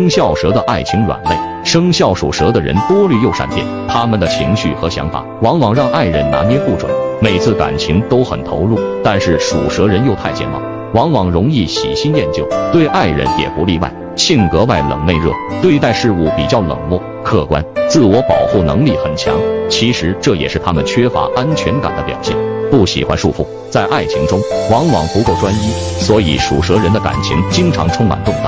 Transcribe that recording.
生肖蛇的爱情软肋生肖属蛇的人多虑又善变他们的情绪和想法往往让爱人拿捏不准每次感情都很投入但是属蛇人又太健忘往往容易喜新厌旧对爱人也不例外性格外冷内热对待事物比较冷漠客观自我保护能力很强其实这也是他们缺乏安全感的表现。不喜欢束缚在爱情中往往不够专一所以属蛇人的感情经常充满动荡。